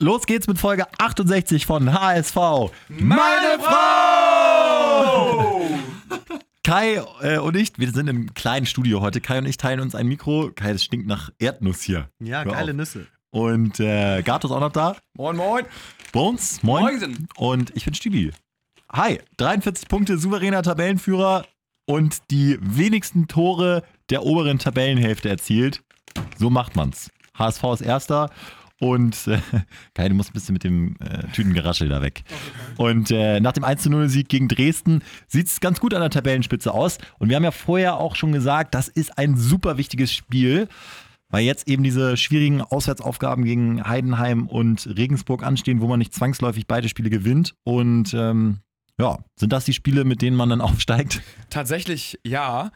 Los geht's mit Folge 68 von HSV. Meine Frau! Kai äh, und ich, wir sind im kleinen Studio heute. Kai und ich teilen uns ein Mikro. Kai, das stinkt nach Erdnuss hier. Ja, Hör geile auf. Nüsse. Und äh, Gato ist auch noch da. Moin, moin. Bones, moin. Moinsen. Und ich bin Stili. Hi, 43 Punkte, souveräner Tabellenführer und die wenigsten Tore der oberen Tabellenhälfte erzielt. So macht man's. HSV ist Erster und äh, Kai, du musst ein bisschen mit dem äh, Tütengeraschel da weg. Und äh, nach dem 1-0-Sieg gegen Dresden sieht es ganz gut an der Tabellenspitze aus. Und wir haben ja vorher auch schon gesagt, das ist ein super wichtiges Spiel, weil jetzt eben diese schwierigen Auswärtsaufgaben gegen Heidenheim und Regensburg anstehen, wo man nicht zwangsläufig beide Spiele gewinnt. Und ähm, ja, sind das die Spiele, mit denen man dann aufsteigt? Tatsächlich ja.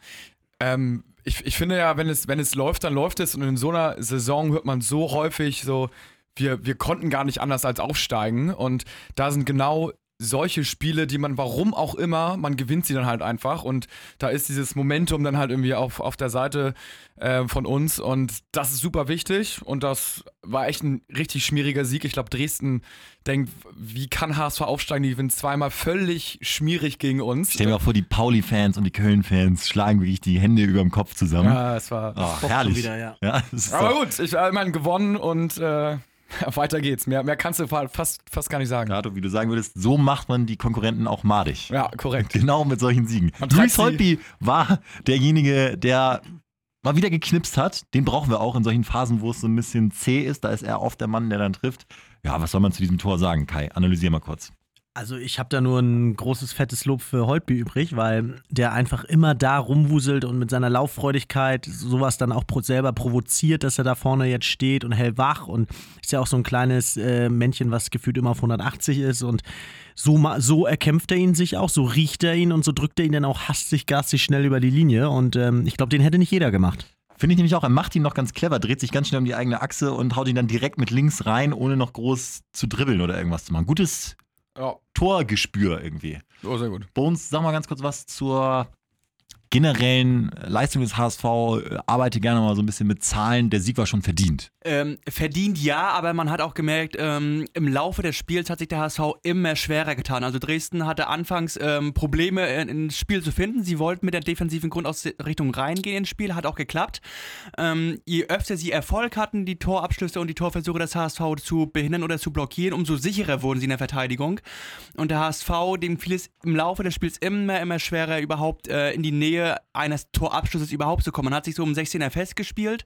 Ähm, ich, ich finde ja, wenn es, wenn es läuft, dann läuft es. Und in so einer Saison hört man so häufig so, wir, wir konnten gar nicht anders als aufsteigen. Und da sind genau solche Spiele, die man, warum auch immer, man gewinnt sie dann halt einfach. Und da ist dieses Momentum dann halt irgendwie auf, auf der Seite äh, von uns. Und das ist super wichtig. Und das war echt ein richtig schmieriger Sieg. Ich glaube, Dresden denkt, wie kann HSV aufsteigen? Die gewinnen zweimal völlig schmierig gegen uns. Stell mir auch vor, die Pauli-Fans und die Köln-Fans schlagen wirklich die Hände über dem Kopf zusammen. Ja, es war. Oh, herrlich. wieder, ja. ist Aber gut, ich habe immerhin gewonnen und äh, weiter geht's. Mehr, mehr kannst du fast, fast gar nicht sagen. Gato, wie du sagen würdest, so macht man die Konkurrenten auch madig. Ja, korrekt. Genau mit solchen Siegen. Luis Holtby war derjenige, der mal wieder geknipst hat. Den brauchen wir auch in solchen Phasen, wo es so ein bisschen zäh ist. Da ist er oft der Mann, der dann trifft. Ja, was soll man zu diesem Tor sagen, Kai? Analysier mal kurz. Also ich habe da nur ein großes, fettes Lob für Holtby übrig, weil der einfach immer da rumwuselt und mit seiner Lauffreudigkeit sowas dann auch selber provoziert, dass er da vorne jetzt steht und hellwach und ist ja auch so ein kleines äh, Männchen, was gefühlt immer auf 180 ist und so, so erkämpft er ihn sich auch, so riecht er ihn und so drückt er ihn dann auch hastig, garstig schnell über die Linie und ähm, ich glaube, den hätte nicht jeder gemacht. Finde ich nämlich auch, er macht ihn noch ganz clever, dreht sich ganz schnell um die eigene Achse und haut ihn dann direkt mit links rein, ohne noch groß zu dribbeln oder irgendwas zu machen. Gutes Ja, Torgespür irgendwie. oh, sehr gut. Bones, sag mal ganz kurz was zur generellen Leistung des HSV. Äh, Arbeite gerne mal so ein bisschen mit Zahlen. Der Sieg war schon verdient. Ähm, verdient ja, aber man hat auch gemerkt, ähm, im Laufe des Spiels hat sich der HSV immer schwerer getan. Also Dresden hatte anfangs ähm, Probleme in- ins Spiel zu finden. Sie wollten mit der defensiven Grundausrichtung reingehen ins Spiel, hat auch geklappt. Ähm, je öfter sie Erfolg hatten, die Torabschlüsse und die Torversuche des HSV zu behindern oder zu blockieren, umso sicherer wurden sie in der Verteidigung. Und der HSV, dem fiel es im Laufe des Spiels immer, immer schwerer, überhaupt äh, in die Nähe eines Torabschlusses überhaupt zu kommen. Man hat sich so um 16er festgespielt.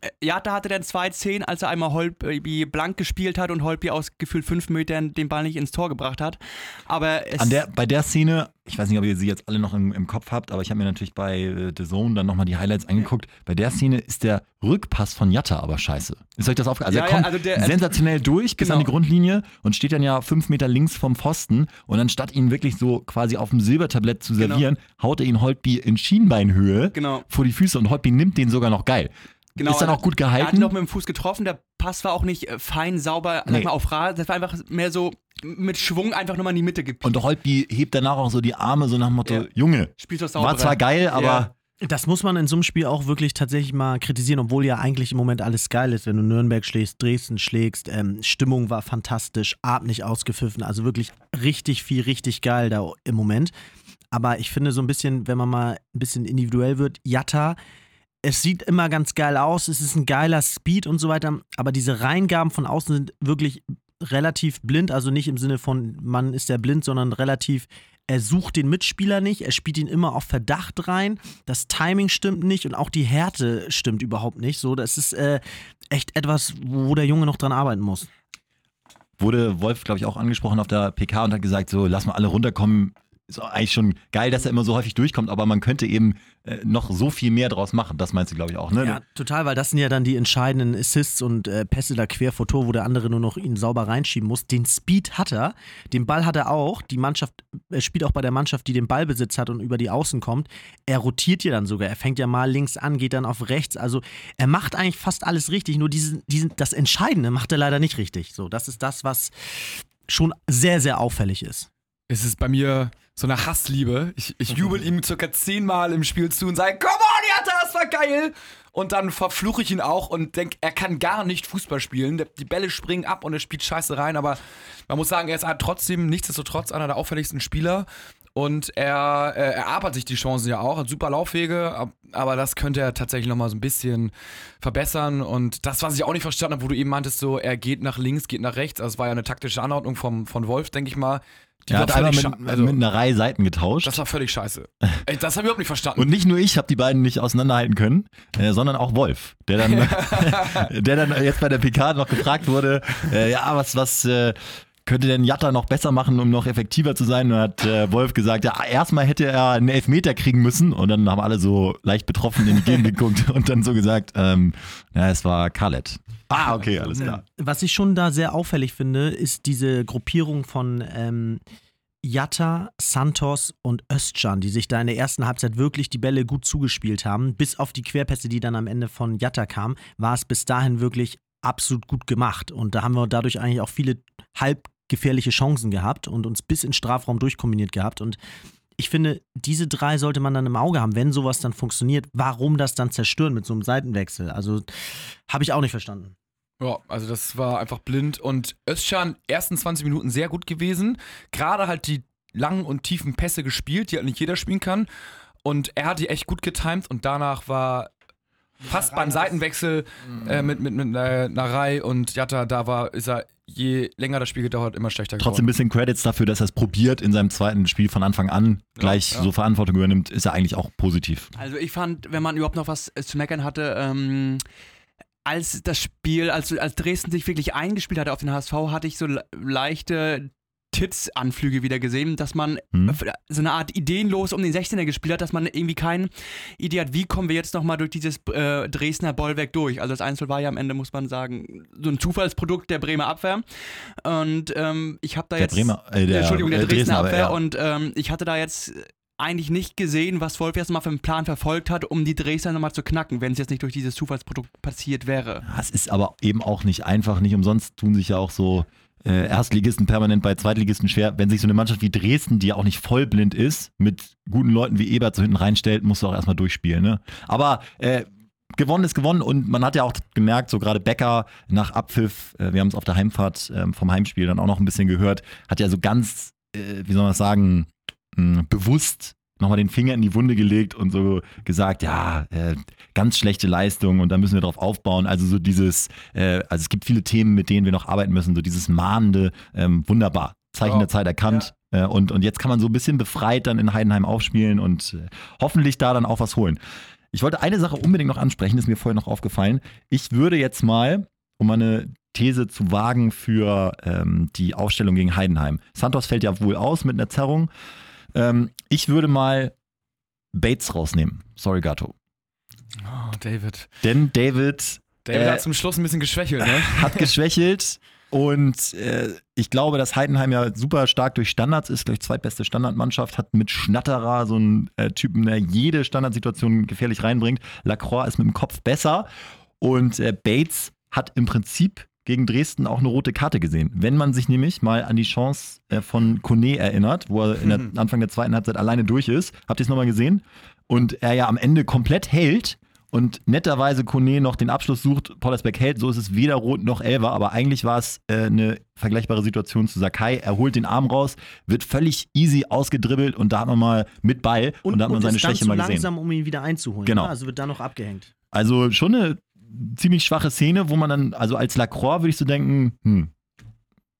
Äh, Jatta hatte dann 2-10, als er einmal Holby blank gespielt hat und Holby aus gefühlt fünf Metern den Ball nicht ins Tor gebracht hat. Aber der, bei der Szene, ich weiß nicht, ob ihr sie jetzt alle noch im, im Kopf habt, aber ich habe mir natürlich bei äh, The Zone dann nochmal die Highlights angeguckt. Bei der Szene ist der Rückpass von Jatta aber scheiße. Ist euch das aufgefallen? Also Ja, er ja, kommt also der- sensationell durch bis Genau. an die Grundlinie und steht dann ja fünf Meter links vom Pfosten und anstatt ihn wirklich so quasi auf dem Silbertablett zu Genau. servieren, haut er ihn Holtby in Schienbeinhöhe Genau. vor die Füße und Holtby nimmt den sogar noch geil. Genau, ist dann also auch gut Er hat gehalten. ihn noch mit dem Fuß getroffen, der Pass war auch nicht äh, fein, sauber, Nee. mal, auf Rad. Das war einfach mehr so mit Schwung einfach nochmal in die Mitte gepiekt. Und Holtby hebt danach auch so die Arme so nach dem Motto, Ja. Junge, war zwar geil, aber Ja. Das muss man in so einem Spiel auch wirklich tatsächlich mal kritisieren, obwohl ja eigentlich im Moment alles geil ist. Wenn du Nürnberg schlägst, Dresden schlägst, ähm, Stimmung war fantastisch, Art nicht ausgepfiffen, also wirklich richtig viel, richtig geil da im Moment. Aber ich finde so ein bisschen, wenn man mal ein bisschen individuell wird, Jatta, es sieht immer ganz geil aus, es ist ein geiler Speed und so weiter, aber diese Reingaben von außen sind wirklich relativ blind, also nicht im Sinne von, man ist ja blind, sondern relativ, er sucht den Mitspieler nicht, er spielt ihn immer auf Verdacht rein, das Timing stimmt nicht und auch die Härte stimmt überhaupt nicht. So, das ist äh, echt etwas, wo der Junge noch dran arbeiten muss. wurde Wolf, glaube ich, auch angesprochen auf der PK und hat gesagt, so lass mal alle runterkommen. Ist eigentlich schon geil, dass er immer so häufig durchkommt, aber man könnte eben äh, noch so viel mehr draus machen. Das meinst du, glaube ich, auch, ne? Ja, total, weil das sind ja dann die entscheidenden Assists und äh, Pässe da quer vor Tor, wo der andere nur noch ihn sauber reinschieben muss. Den Speed hat er, den Ball hat er auch. Die Mannschaft, er spielt auch bei der Mannschaft, die den Ballbesitz hat und über die Außen kommt. Er rotiert ja dann sogar. Er fängt ja mal links an, geht dann auf rechts. Also er macht eigentlich fast alles richtig, nur diesen, diesen, das Entscheidende macht er leider nicht richtig. So, das ist das, was schon sehr, sehr auffällig ist. Es ist bei mir so eine Hassliebe. Ich, ich jubel ihm circa zehnmal im Spiel zu und sage, come on, Jatta, das war geil. und dann verfluche ich ihn auch und denke, er kann gar nicht Fußball spielen. Die Bälle springen ab und er spielt scheiße rein, aber man muss sagen, er ist halt trotzdem nichtsdestotrotz einer der auffälligsten Spieler. Und er, äh, er arbeitet sich die Chancen ja auch, hat super Laufwege, aber das könnte er tatsächlich nochmal so ein bisschen verbessern. Und das, was ich auch nicht verstanden habe, wo du eben meintest, so, er geht nach links, geht nach rechts, also das war ja eine taktische Anordnung vom, von Wolf, denke ich mal. Die er hat einmal mit, also, mit, einer Reihe Seiten getauscht. Das war völlig scheiße. Ey, das habe ich überhaupt nicht verstanden. Und nicht nur ich habe die beiden nicht auseinanderhalten können, äh, sondern auch Wolf, der dann, der dann jetzt bei der PK noch gefragt wurde, äh, ja, was, was, äh, könnte denn Jatta noch besser machen, um noch effektiver zu sein? Und hat äh, Wolf gesagt, ja, erstmal hätte er einen Elfmeter kriegen müssen. Und dann haben alle so leicht betroffen in die Gegend geguckt und dann so gesagt, ähm, ja, es war Khaled. Ah, okay, alles klar. Was ich schon da sehr auffällig finde, ist diese Gruppierung von ähm, Jatta, Santos und Özcan, die sich da in der ersten Halbzeit wirklich die Bälle gut zugespielt haben. Bis auf die Querpässe, die dann am Ende von Jatta kamen, war es bis dahin wirklich absolut gut gemacht. Und da haben wir dadurch eigentlich auch viele halbgefährliche Chancen gehabt und uns bis in Strafraum durchkombiniert gehabt. Und ich finde, diese drei sollte man dann im Auge haben, wenn sowas dann funktioniert. Warum das dann zerstören mit so einem Seitenwechsel? Also habe ich auch nicht verstanden. Ja, also das war einfach blind und Özcan ersten 20 Minuten sehr gut gewesen. Gerade halt die langen und tiefen Pässe gespielt, die halt nicht jeder spielen kann. Und er hat die echt gut getimt und danach war fast beim Seitenwechsel äh, mit, mit, mit äh, Narei und Jatta, da war, ist er, je länger das Spiel gedauert, immer schlechter geworden. Trotzdem ein bisschen Credits dafür, dass er es probiert in seinem zweiten Spiel von Anfang an gleich ja, ja. so Verantwortung übernimmt, ist er eigentlich auch positiv. Also ich fand, wenn man überhaupt noch was zu meckern hatte, ähm, als das Spiel, als, als Dresden sich wirklich eingespielt hatte auf den HSV, hatte ich so leichte Tits-Anflüge wieder gesehen, dass man hm. so eine Art ideenlos um den 16er gespielt hat, dass man irgendwie keine Idee hat, wie kommen wir jetzt nochmal durch dieses äh, Dresdner Bollwerk durch. Also das Einzel war ja am Ende, muss man sagen, so ein Zufallsprodukt der Bremer Abwehr. Und ähm, ich habe da der jetzt... Bremer, äh, der, Entschuldigung, der Dresdner, Dresdner Abwehr. Ja. Und ähm, ich hatte da jetzt eigentlich nicht gesehen, was Wolf jetzt mal für einen Plan verfolgt hat, um die Dresdner nochmal zu knacken, wenn es jetzt nicht durch dieses Zufallsprodukt passiert wäre. Es ist aber eben auch nicht einfach, nicht umsonst tun sich ja auch so äh, Erstligisten permanent bei Zweitligisten schwer. Wenn sich so eine Mannschaft wie Dresden, die ja auch nicht vollblind ist, mit guten Leuten wie Ebert so hinten reinstellt, musst du auch erstmal durchspielen. Ne? Aber äh, gewonnen ist gewonnen und man hat ja auch gemerkt, so gerade Becker nach Abpfiff, äh, wir haben es auf der Heimfahrt äh, vom Heimspiel dann auch noch ein bisschen gehört, hat ja so ganz, äh, wie soll man das sagen, mh, bewusst nochmal den Finger in die Wunde gelegt und so gesagt, ja, äh, ganz schlechte Leistung und da müssen wir drauf aufbauen. Also so dieses, äh, also es gibt viele Themen, mit denen wir noch arbeiten müssen, so dieses mahnende, ähm, wunderbar, Zeichen oh, der Zeit erkannt. Ja. Äh, und, und jetzt kann man so ein bisschen befreit dann in Heidenheim aufspielen und äh, hoffentlich da dann auch was holen. Ich wollte eine Sache unbedingt noch ansprechen, ist mir vorher noch aufgefallen. Ich würde jetzt mal, um meine These zu wagen für ähm, die Aufstellung gegen Heidenheim. Santos fällt ja wohl aus mit einer Zerrung. Ähm, ich würde mal Bates rausnehmen. Sorry, Gato. Oh, David. Denn David. David äh, hat zum Schluss ein bisschen geschwächelt, ne? Hat geschwächelt. Und äh, ich glaube, dass Heidenheim ja super stark durch Standards ist, gleich zweitbeste Standardmannschaft, hat mit Schnatterer so einen äh, Typen, der jede Standardsituation gefährlich reinbringt. Lacroix ist mit dem Kopf besser. Und äh, Bates hat im Prinzip gegen Dresden auch eine rote Karte gesehen. Wenn man sich nämlich mal an die Chance äh, von Kone erinnert, wo er in der, Anfang der zweiten Halbzeit alleine durch ist, habt ihr es nochmal gesehen? Und er ja am Ende komplett hält und netterweise Kone noch den Abschluss sucht, Pollersbeck hält, so ist es weder rot noch Elver, aber eigentlich war es äh, eine vergleichbare Situation zu Sakai. Er holt den Arm raus, wird völlig easy ausgedribbelt und da hat man mal mit Ball und, und da hat man seine Schwäche mal gesehen. langsam, um ihn wieder einzuholen. Genau. Ne? Also wird da noch abgehängt. Also schon eine ziemlich schwache Szene, wo man dann, also als Lacroix würde ich so denken, hm,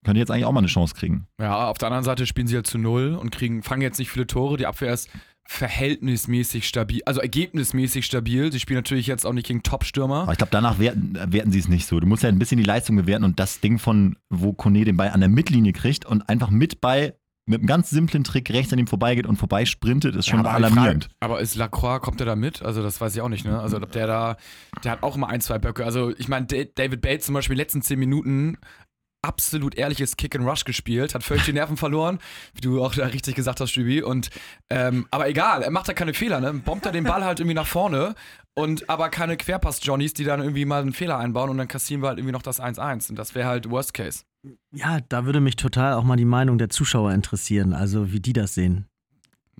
könnte jetzt eigentlich auch mal eine Chance kriegen. Ja, auf der anderen Seite spielen sie halt zu null und kriegen, fangen jetzt nicht viele Tore. Die Abwehr ist verhältnismäßig stabil, also ergebnismäßig stabil. Sie spielen natürlich jetzt auch nicht gegen Top-Stürmer. Aber ich glaube, danach werten, werten sie es nicht so. Du musst ja ein bisschen die Leistung bewerten und das Ding von, wo Kone den Ball an der Mittellinie kriegt und einfach mit bei mit einem ganz simplen Trick rechts an ihm vorbeigeht und vorbeisprintet, ist schon ja, alarmierend. Frage, aber ist Lacroix, kommt er da mit? Also, das weiß ich auch nicht, ne? Also, ob der da, der hat auch immer ein, zwei Böcke. Also, ich meine, David Bates zum Beispiel in den letzten zehn Minuten absolut ehrliches Kick and Rush gespielt, hat völlig die Nerven verloren, wie du auch da richtig gesagt hast, Stübi. Und ähm, aber egal, er macht da keine Fehler, ne? Bombt er den Ball halt irgendwie nach vorne und aber keine Querpass-Johnnies, die dann irgendwie mal einen Fehler einbauen und dann kassieren wir halt irgendwie noch das 1-1. Und das wäre halt Worst Case. Ja, da würde mich total auch mal die Meinung der Zuschauer interessieren, also wie die das sehen.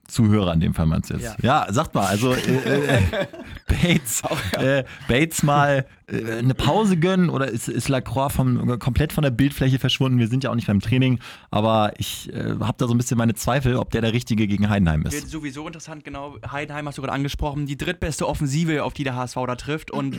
Zuhörer in dem Fall meinst du jetzt? Ja, Ja. sagt mal, also äh, äh, Bates, äh, Bates mal äh, eine Pause gönnen oder ist, ist Lacroix vom, komplett von der Bildfläche verschwunden? Wir sind ja auch nicht beim Training, aber ich äh, habe da so ein bisschen meine Zweifel, ob der der Richtige gegen Heidenheim Wird ist. sowieso interessant, genau. Heidenheim hast du gerade angesprochen. Die drittbeste Offensive, auf die der HSV da trifft. Und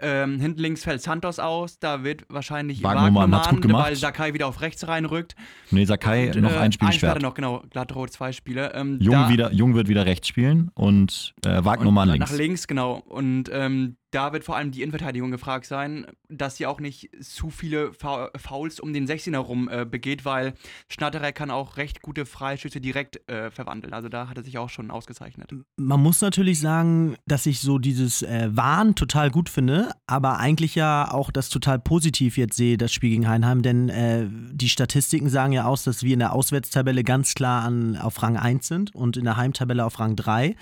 ähm, hinten links fällt Santos aus. Da wird wahrscheinlich Wagnumann hat's gut gemacht. weil Sakai wieder auf rechts reinrückt. Nee, Sakai Und, noch äh, ein Spiel hat gesperrt. er noch, genau. Glattrot, zwei Spiele. Ähm, Jung, da- wieder, Jung wird wieder rechts spielen und äh, Wagnumann und links. Nach links, genau. Und ähm, da wird vor allem die Innenverteidigung gefragt sein, dass sie auch nicht zu viele Fouls um den 16er rum äh, begeht, weil Schnatterer kann auch recht gute Freischüsse direkt äh, verwandeln. Also da hat er sich auch schon ausgezeichnet. Man muss natürlich sagen, dass ich so dieses äh, Wahn total gut finde, aber eigentlich ja auch das total positiv jetzt sehe, das Spiel gegen Heinheim, denn äh, die Statistiken sagen ja aus, dass wir in der Auswärtstabelle ganz klar an, auf Rang 1 sind und in der Heimtabelle auf Rang 3.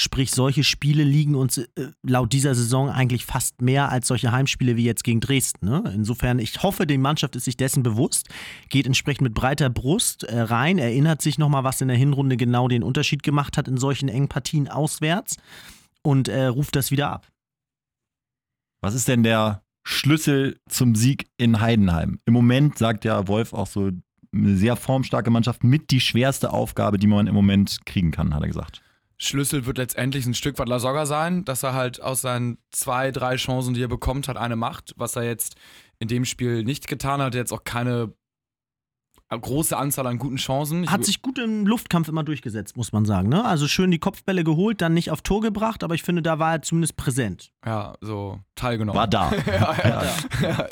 Sprich, solche Spiele liegen uns äh, laut dieser Saison eigentlich fast mehr als solche Heimspiele wie jetzt gegen Dresden. Ne? Insofern, ich hoffe, die Mannschaft ist sich dessen bewusst, geht entsprechend mit breiter Brust äh, rein, erinnert sich nochmal, was in der Hinrunde genau den Unterschied gemacht hat in solchen engen Partien auswärts und äh, ruft das wieder ab. Was ist denn der Schlüssel zum Sieg in Heidenheim? Im Moment sagt ja Wolf auch so, eine sehr formstarke Mannschaft mit die schwerste Aufgabe, die man im Moment kriegen kann, hat er gesagt. Schlüssel wird letztendlich ein Stück weit Lasogga sein, dass er halt aus seinen zwei, drei Chancen, die er bekommt, hat eine macht, was er jetzt in dem Spiel nicht getan hat. Jetzt auch keine große Anzahl an guten Chancen. Hat sich gut im Luftkampf immer durchgesetzt, muss man sagen. Ne? Also schön die Kopfbälle geholt, dann nicht auf Tor gebracht, aber ich finde, da war er zumindest präsent. ja, so teilgenommen. War da. ja, ja, ja.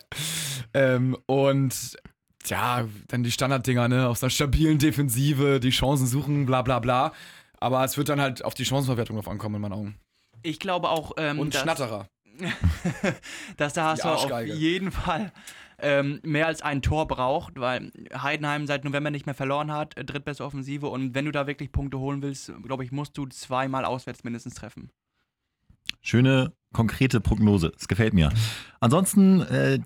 ähm, und ja, dann die Standarddinger, ne, aus einer stabilen Defensive, die Chancen suchen, bla bla bla. Aber es wird dann halt auf die Chancenverwertung drauf ankommen, in meinen Augen. Ich glaube auch, ähm, Und dass, Schnatterer. dass der HSV auf jeden Fall ähm, mehr als ein Tor braucht, weil Heidenheim seit November nicht mehr verloren hat, äh, drittbeste Offensive. Und wenn du da wirklich Punkte holen willst, glaube ich, musst du zweimal auswärts mindestens treffen. Schöne, konkrete Prognose. Es gefällt mir. Ansonsten, äh,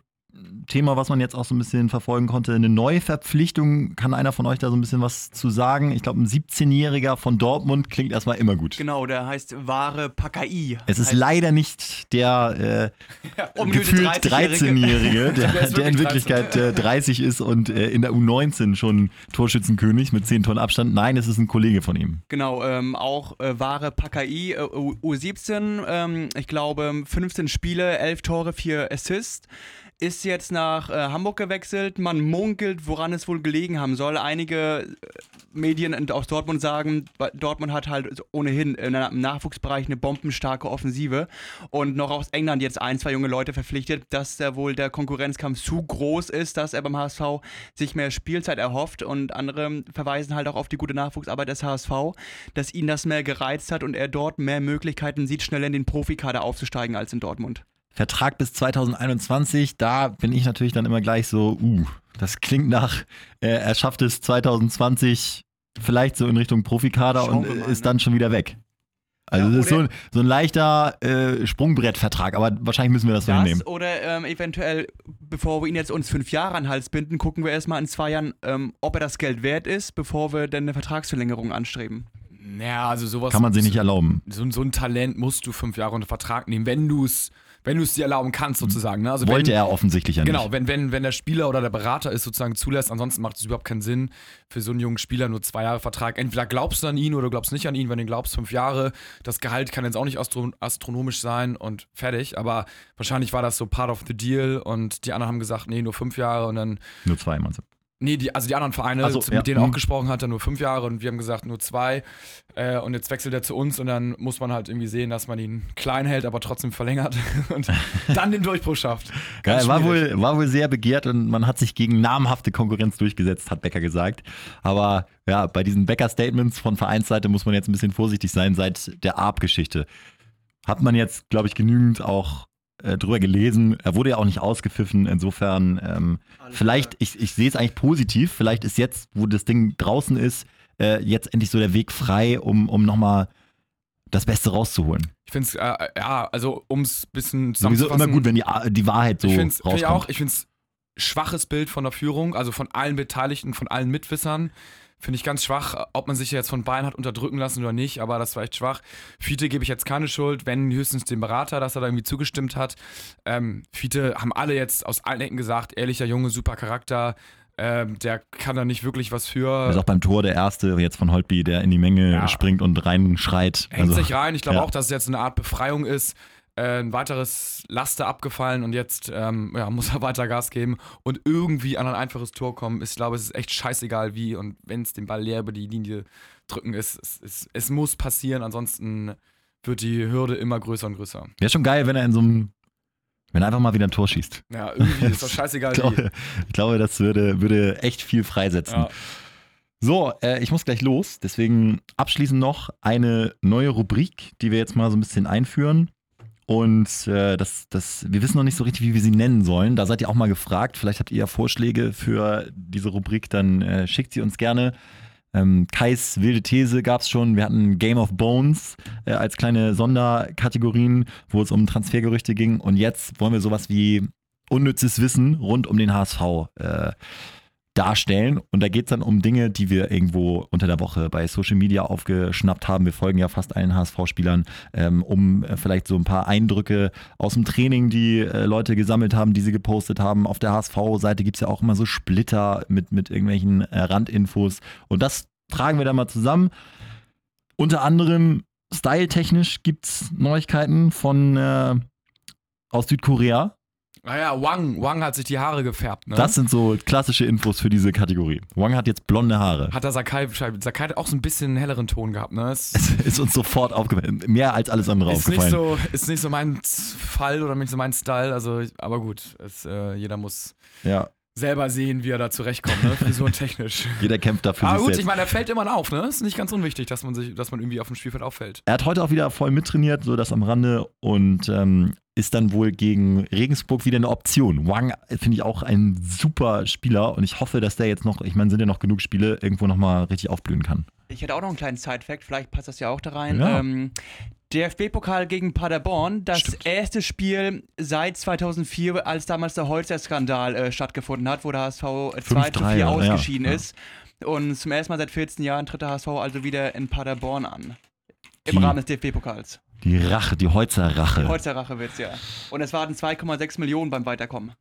Thema, was man jetzt auch so ein bisschen verfolgen konnte, eine Neuverpflichtung. Kann einer von euch da so ein bisschen was zu sagen? Ich glaube, ein 17-Jähriger von Dortmund klingt erstmal immer gut. Genau, der heißt Wahre Pakai. Es ist leider nicht der äh, umgefühlte gefühlt 30-Jährige. 13-Jährige, der, Der ist der in wirklich Wirklichkeit äh, 30 ist und äh, in der U19 schon Torschützenkönig mit 10 Tonnen Abstand. Nein, es ist ein Kollege von ihm. Genau, ähm, auch äh, Wahre Pakai, äh, U- U17, ähm, ich glaube 15 Spiele, 11 Tore, 4 Assists. Ist jetzt nach äh, Hamburg gewechselt. Man munkelt, woran es wohl gelegen haben soll. Einige äh, Medien aus Dortmund sagen, Dortmund hat halt ohnehin im Nachwuchsbereich eine bombenstarke Offensive und noch aus England jetzt ein, zwei junge Leute verpflichtet, dass da wohl der Konkurrenzkampf zu groß ist, dass er beim HSV sich mehr Spielzeit erhofft und andere verweisen halt auch auf die gute Nachwuchsarbeit des HSV, dass ihn das mehr gereizt hat und er dort mehr Möglichkeiten sieht, schneller in den Profikader aufzusteigen als in Dortmund. Vertrag bis 2021, da bin ich natürlich dann immer gleich so, uh, das klingt nach, äh, er schafft es 2020 vielleicht so in Richtung Profikader Schauen und mal, ist ne? dann schon wieder weg. Also Ja, das ist so ein, so ein leichter äh, Sprungbrettvertrag, aber wahrscheinlich müssen wir das so Das hinnehmen. oder ähm, eventuell, bevor wir ihn jetzt uns fünf Jahre an den Hals binden, gucken wir erstmal in zwei Jahren, ähm, ob er das Geld wert ist, bevor wir dann eine Vertragsverlängerung anstreben. Ja, also sowas. Kann man sich nicht erlauben. so, so ein Talent musst du fünf Jahre unter Vertrag nehmen, wenn du es wenn du es dir erlauben kannst, sozusagen. Ne? Also Wollte wenn, er offensichtlich ja nicht. Genau, wenn, wenn, wenn der Spieler oder der Berater es sozusagen zulässt, ansonsten macht es überhaupt keinen Sinn für so einen jungen Spieler nur zwei Jahre Vertrag. Entweder glaubst du an ihn oder glaubst nicht an ihn. Wenn du glaubst, fünf Jahre, das Gehalt kann jetzt auch nicht astro astronomisch sein und fertig. Aber wahrscheinlich war das so part of the deal und die anderen haben gesagt, nee, nur fünf Jahre und dann Nur zwei, meinst du? Nee, die, also die anderen Vereine, so, mit ja. denen er auch Mhm. gesprochen hat, er nur fünf Jahre und wir haben gesagt nur zwei. Äh, und jetzt wechselt er zu uns und dann muss man halt irgendwie sehen, dass man ihn klein hält, aber trotzdem verlängert und dann den Durchbruch schafft. Geil, war wohl, war wohl sehr begehrt und man hat sich gegen namhafte Konkurrenz durchgesetzt, hat Becker gesagt. Aber ja, bei diesen Becker-Statements von Vereinsseite muss man jetzt ein bisschen vorsichtig sein seit der Arp-Geschichte. Hat man jetzt, glaube ich, genügend auch äh, drüber gelesen. Er wurde ja auch nicht ausgepfiffen. Insofern, ähm, vielleicht, ich, ich sehe es eigentlich positiv. Vielleicht ist jetzt, wo das Ding draußen ist, äh, jetzt endlich so der Weg frei, um, um nochmal das Beste rauszuholen. Ich finde es, äh, ja, also um es ein bisschen Sowieso immer gut, wenn die, die Wahrheit so ich finde find ich rauskommt. auch, ich finde es schwaches Bild von der Führung, also von allen Beteiligten, von allen Mitwissern. Finde ich ganz schwach, ob man sich jetzt von Bayern hat unterdrücken lassen oder nicht, aber das war echt schwach. Fiete gebe ich jetzt keine Schuld, wenn höchstens dem Berater, dass er da irgendwie zugestimmt hat. Ähm, Fiete haben alle jetzt aus allen Ecken gesagt, ehrlicher Junge, super Charakter, ähm, der kann da nicht wirklich was für. Ist auch beim Tor der Erste jetzt von Holtby, der in die Menge Ja. springt und reinschreit. Hängt Also, sich rein. Ich glaube ja. auch, dass es jetzt eine Art Befreiung ist. Äh, ein weiteres Laster abgefallen und jetzt ähm, ja, muss er weiter Gas geben und irgendwie an ein einfaches Tor kommen. Ich glaube, es ist echt scheißegal wie und wenn es den Ball leer über die Linie drücken ist, es, es, es muss passieren, ansonsten wird die Hürde immer größer und größer. Wäre schon geil, wenn er in so einem, wenn er einfach mal wieder ein Tor schießt. Ja, irgendwie ist das scheißegal Ich wie. glaube, ich glaube das würde, würde echt viel freisetzen. Ja. So, äh, ich muss gleich los. Deswegen abschließend noch eine neue Rubrik, die wir jetzt mal so ein bisschen einführen. Und äh, das, das, wir wissen noch nicht so richtig, wie wir sie nennen sollen. Da seid ihr auch mal gefragt. Vielleicht habt ihr ja Vorschläge für diese Rubrik, dann äh, schickt sie uns gerne. Ähm, Kais wilde These gab es schon. Wir hatten Game of Bones äh, als kleine Sonderkategorien, wo es um Transfergerüchte ging. Und jetzt wollen wir sowas wie unnützes Wissen rund um den HSV äh, darstellen. Und da geht es dann um Dinge, die wir irgendwo unter der Woche bei Social Media aufgeschnappt haben. Wir folgen ja fast allen HSV-Spielern, ähm, um äh, vielleicht so ein paar Eindrücke aus dem Training, die äh, Leute gesammelt haben, die sie gepostet haben. Auf der HSV-Seite gibt es ja auch immer so Splitter mit, mit irgendwelchen äh, Randinfos. Und das tragen wir dann mal zusammen. Unter anderem styletechnisch gibt es Neuigkeiten von äh, aus Südkorea. Naja, Wang, Wang hat sich die Haare gefärbt, ne? Das sind so klassische Infos für diese Kategorie. Wang hat jetzt blonde Haare. hat der Sakai, Sakai hat auch so ein bisschen einen helleren Ton gehabt, ne? Es Es ist uns sofort aufgefallen. Mehr als alles andere ist nicht, aufgefallen. so, ist nicht so mein Fall oder nicht so mein Style, also, aber gut, es, äh, jeder muss Ja, selber sehen, wie er da zurechtkommt, ne? Frisurentechnisch. jeder kämpft dafür aber sich gut, selbst. ich meine, er fällt immer auf, ne? Ist nicht ganz unwichtig, dass man sich, dass man irgendwie auf dem Spielfeld auffällt. er hat heute auch wieder voll mittrainiert, so das am Rande und ähm, ist dann wohl gegen Regensburg wieder eine Option. Wang äh, finde ich auch ein super Spieler und ich hoffe, dass der jetzt noch, ich meine, sind ja noch genug Spiele, irgendwo nochmal richtig aufblühen kann. Ich hätte auch noch einen kleinen Side-Fact, vielleicht passt das ja auch da rein. Ja. Ähm, DFB-Pokal gegen Paderborn, das Stimmt. erste Spiel seit 2004, als damals der Holzer-Skandal äh, stattgefunden hat, wo der HSV 2 zu 5-3, 4 ja, ausgeschieden ja. ist. Und zum ersten Mal seit 14 Jahren tritt der HSV also wieder in Paderborn an. Im Die- Rahmen des DFB-Pokals. Die Rache, die Holzer Rache. Holzer-Rache wird's ja. Und es waren 2,6 Millionen beim Weiterkommen.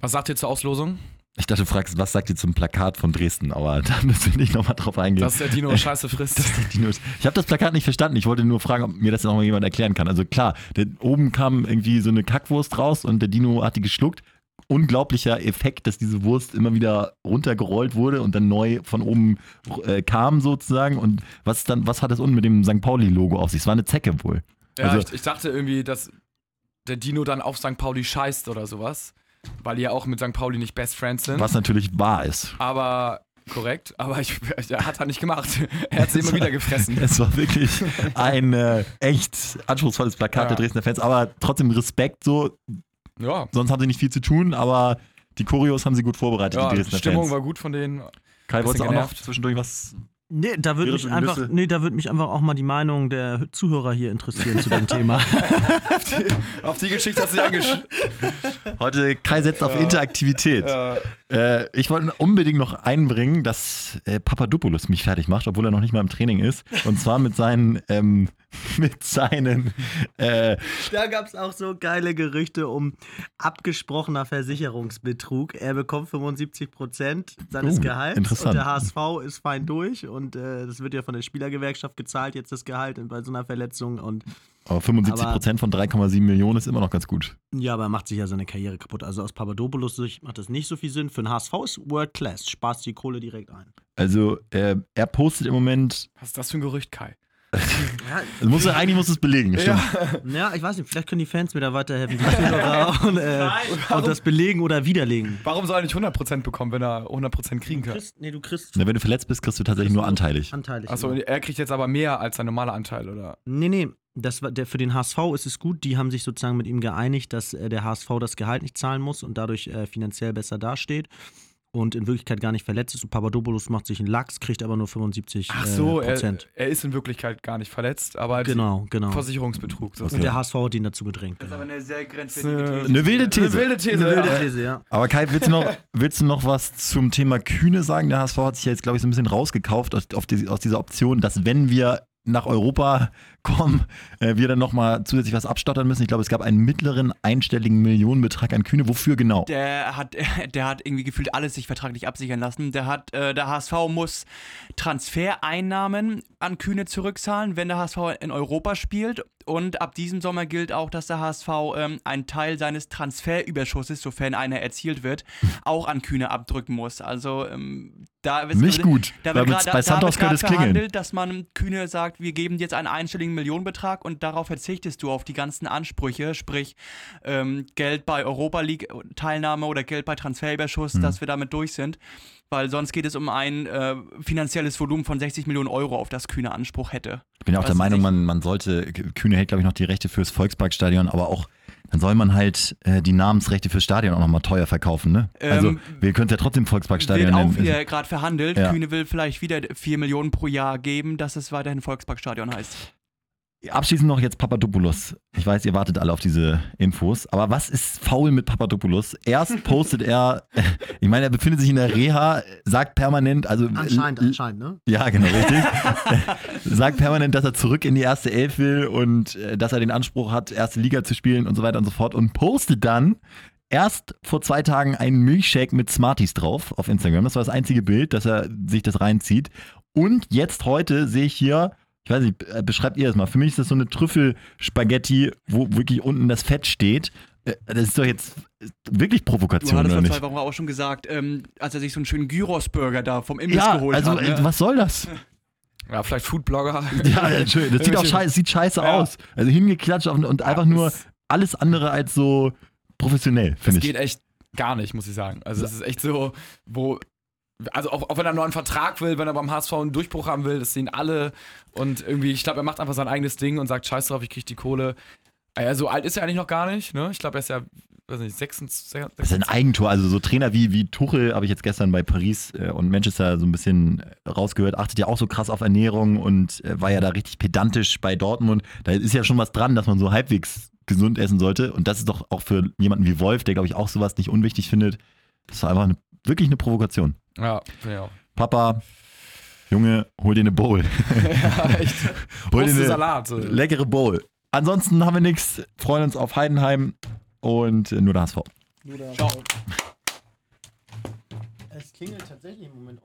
Was sagt ihr zur Auslosung? Ich dachte, du fragst, was sagt ihr zum Plakat von Dresden, aber da müssen wir nicht nochmal drauf eingehen. Dass der Dino Scheiße frisst. Die News. Ich habe das Plakat nicht verstanden. Ich wollte nur fragen, ob mir das noch mal jemand erklären kann. Also klar, der, oben kam irgendwie so eine Kackwurst raus und der Dino hat die geschluckt. Unglaublicher Effekt, dass diese Wurst immer wieder runtergerollt wurde und dann neu von oben äh, kam sozusagen. Und was dann, was hat das unten mit dem St. Pauli-Logo auf sich? Es war eine Zecke wohl. Ja, Also- ich, ich dachte irgendwie, dass der Dino dann auf St. Pauli scheißt oder sowas. Weil die ja auch mit St. Pauli nicht Best Friends sind. Was natürlich wahr ist. Aber korrekt, aber ich, er hat er nicht gemacht. Er hat sie immer wieder gefressen. Es war wirklich ein äh, echt anspruchsvolles Plakat Ja. der Dresdner Fans, aber trotzdem Respekt so. Ja, Sonst haben sie nicht viel zu tun, aber die Choreos haben sie gut vorbereitet, ja die die Dresdner Stimmung Fans. war gut von denen. Kai, wolltest du auch noch zwischendurch was Nee, da würde mich einfach, nee, da würde mich einfach auch mal die Meinung der Zuhörer hier interessieren zu dem Thema. Auf die Geschichte hast du dich angesch... Heute Kai setzt auf Interaktivität. Äh, ich wollte unbedingt noch einbringen, dass äh, Papadopoulos mich fertig macht, obwohl er noch nicht mal im Training ist. Und zwar mit seinen, ähm, mit seinen, äh, Da gab es auch so geile Gerüchte um abgesprochener Versicherungsbetrug. Er bekommt 75 Prozent seines Oh, Gehalts interessant. und der HSV ist fein durch und äh, das wird ja von der Spielergewerkschaft gezahlt, jetzt das Gehalt bei so einer Verletzung und aber 75 Aber- Prozent von 3,7 Millionen ist immer noch ganz gut. ja, aber er macht sich ja seine Karriere kaputt. Also aus Papadopoulos Sicht macht das nicht so viel Sinn. Für den HSV ist World Class, spaßt die Kohle direkt ein. Also äh, er postet im Moment, Was ist das für ein Gerücht, Kai? muss er, eigentlich muss es belegen, stimmt. Ja, ich weiß nicht, vielleicht können die Fans mir da weiterhelfen, und, äh, und das belegen oder widerlegen. Warum soll er nicht 100% bekommen, wenn er 100% kriegen Du kann? kriegst, nee, du kriegst Na, wenn du verletzt bist, kriegst du tatsächlich nur anteilig. anteilig. Achso, immer. er kriegt jetzt aber mehr als sein normaler Anteil, oder? Nee, nee. Das war, der, für den HSV ist es gut. Die haben sich sozusagen mit ihm geeinigt, dass äh, der HSV das Gehalt nicht zahlen muss und dadurch äh, finanziell besser dasteht. Und in Wirklichkeit gar nicht verletzt ist. Und Papadopoulos macht sich einen Lachs, kriegt aber nur 75 Ach so, äh, er, Prozent. er ist in Wirklichkeit gar nicht verletzt, aber halt genau, genau. Versicherungsbetrug. So. Und der HSV hat ihn dazu gedrängt. Das ist aber eine sehr grenzwertige These. Eine wilde These. Eine wilde These. Eine wilde ja. These, ja. Aber Kai, willst du, noch, willst du noch was zum Thema Kühne sagen? Der HSV hat sich ja jetzt, glaube ich, so ein bisschen rausgekauft aus, auf die, aus dieser Option, dass wenn wir nach Europa kommen, äh, wir dann nochmal zusätzlich was abstottern müssen. Ich glaube, es gab einen mittleren einstelligen Millionenbetrag an Kühne. Wofür genau? Der hat, der hat irgendwie gefühlt alles sich vertraglich absichern lassen. Der hat, äh, der HSV muss Transfereinnahmen an Kühne zurückzahlen, wenn der HSV in Europa spielt. Und ab diesem Sommer gilt auch, dass der HSV ähm, einen Teil seines Transferüberschusses, sofern einer erzielt wird, auch an Kühne abdrücken muss. Also ähm, da wird Nicht gut. Da wird grad- bei da- da Santos wird könnte es klingeln. dass man Kühne sagt, wir geben dir jetzt einen einstelligen Millionenbetrag und darauf verzichtest du auf die ganzen Ansprüche, sprich ähm, Geld bei Europa League Teilnahme oder Geld bei Transferüberschuss, Mhm. dass wir damit durch sind. Weil sonst geht es um ein äh, finanzielles Volumen von 60 Millionen Euro, auf das Kühne Anspruch hätte. Ich bin ja auch der Weiß Meinung, man, man sollte, Kühne hält, glaube ich, noch die Rechte fürs Volksparkstadion, aber auch, dann soll man halt äh, die Namensrechte fürs Stadion auch nochmal teuer verkaufen, ne? also, Ähm, wir können es ja trotzdem Volksparkstadion Wird auch nennen. wieder gerade verhandelt. Ja. Kühne will vielleicht wieder 4 Millionen pro Jahr geben, dass es weiterhin Volksparkstadion heißt. Abschließend noch jetzt Papadopoulos. Ich weiß, ihr wartet alle auf diese Infos, aber was ist faul mit Papadopoulos? Erst postet er, ich meine, er befindet sich in der Reha, sagt permanent, also Anscheinend, anscheinend, ne? Ja, genau, richtig. sagt permanent, dass er zurück in die erste Elf will und äh, dass er den Anspruch hat, erste Liga zu spielen und so weiter und so fort und postet dann erst vor zwei Tagen einen Milchshake mit Smarties drauf auf Instagram. Das war das einzige Bild, dass er sich das reinzieht. Und jetzt heute sehe ich hier, ich weiß nicht, äh, beschreibt ihr das mal. Für mich ist das so eine Trüffelspaghetti, wo wirklich unten das Fett steht. Äh, Das ist doch jetzt wirklich Du Provokation, hattest oder vor nicht? zwei Wochen auch schon gesagt, ähm, als er sich so einen schönen Gyros-Burger da vom Imbiss Ja, geholt also hat. äh, Ne? was soll das? Ja, vielleicht Foodblogger. Ja, ja, schön. Das sieht auch scheiße, sieht scheiße Ja. aus. Also hingeklatscht auf, und einfach nur das- alles andere als so professionell, Das finde ich. geht echt gar nicht, muss ich sagen. Also es ist echt so, wo, also auch, auch wenn er einen neuen Vertrag will, wenn er beim HSV einen Durchbruch haben will, das sehen alle und irgendwie, ich glaube, er macht einfach sein eigenes Ding und sagt, scheiß drauf, ich krieg die Kohle. Ja, so alt ist er eigentlich noch gar nicht, ne? Ich glaube, er ist ja, weiß nicht, 26. Das ist ein Eigentor. Also so Trainer wie, wie Tuchel habe ich jetzt gestern bei Paris äh, und Manchester so ein bisschen äh, rausgehört, achtet ja auch so krass auf Ernährung und äh, war ja da richtig pedantisch bei Dortmund. Da ist ja schon was dran, dass man so halbwegs gesund essen sollte. Und das ist doch auch für jemanden wie Wolf, der glaube ich auch sowas nicht unwichtig findet, das war einfach eine, wirklich eine Provokation. Ja, auch. Papa, Junge, hol dir eine Bowl. ja, echt. hol dir eine Salat. Leckere Bowl. Ansonsten haben wir nichts, freuen uns auf Heidenheim und nur der HSV. Ciao. Es klingelt tatsächlich im Moment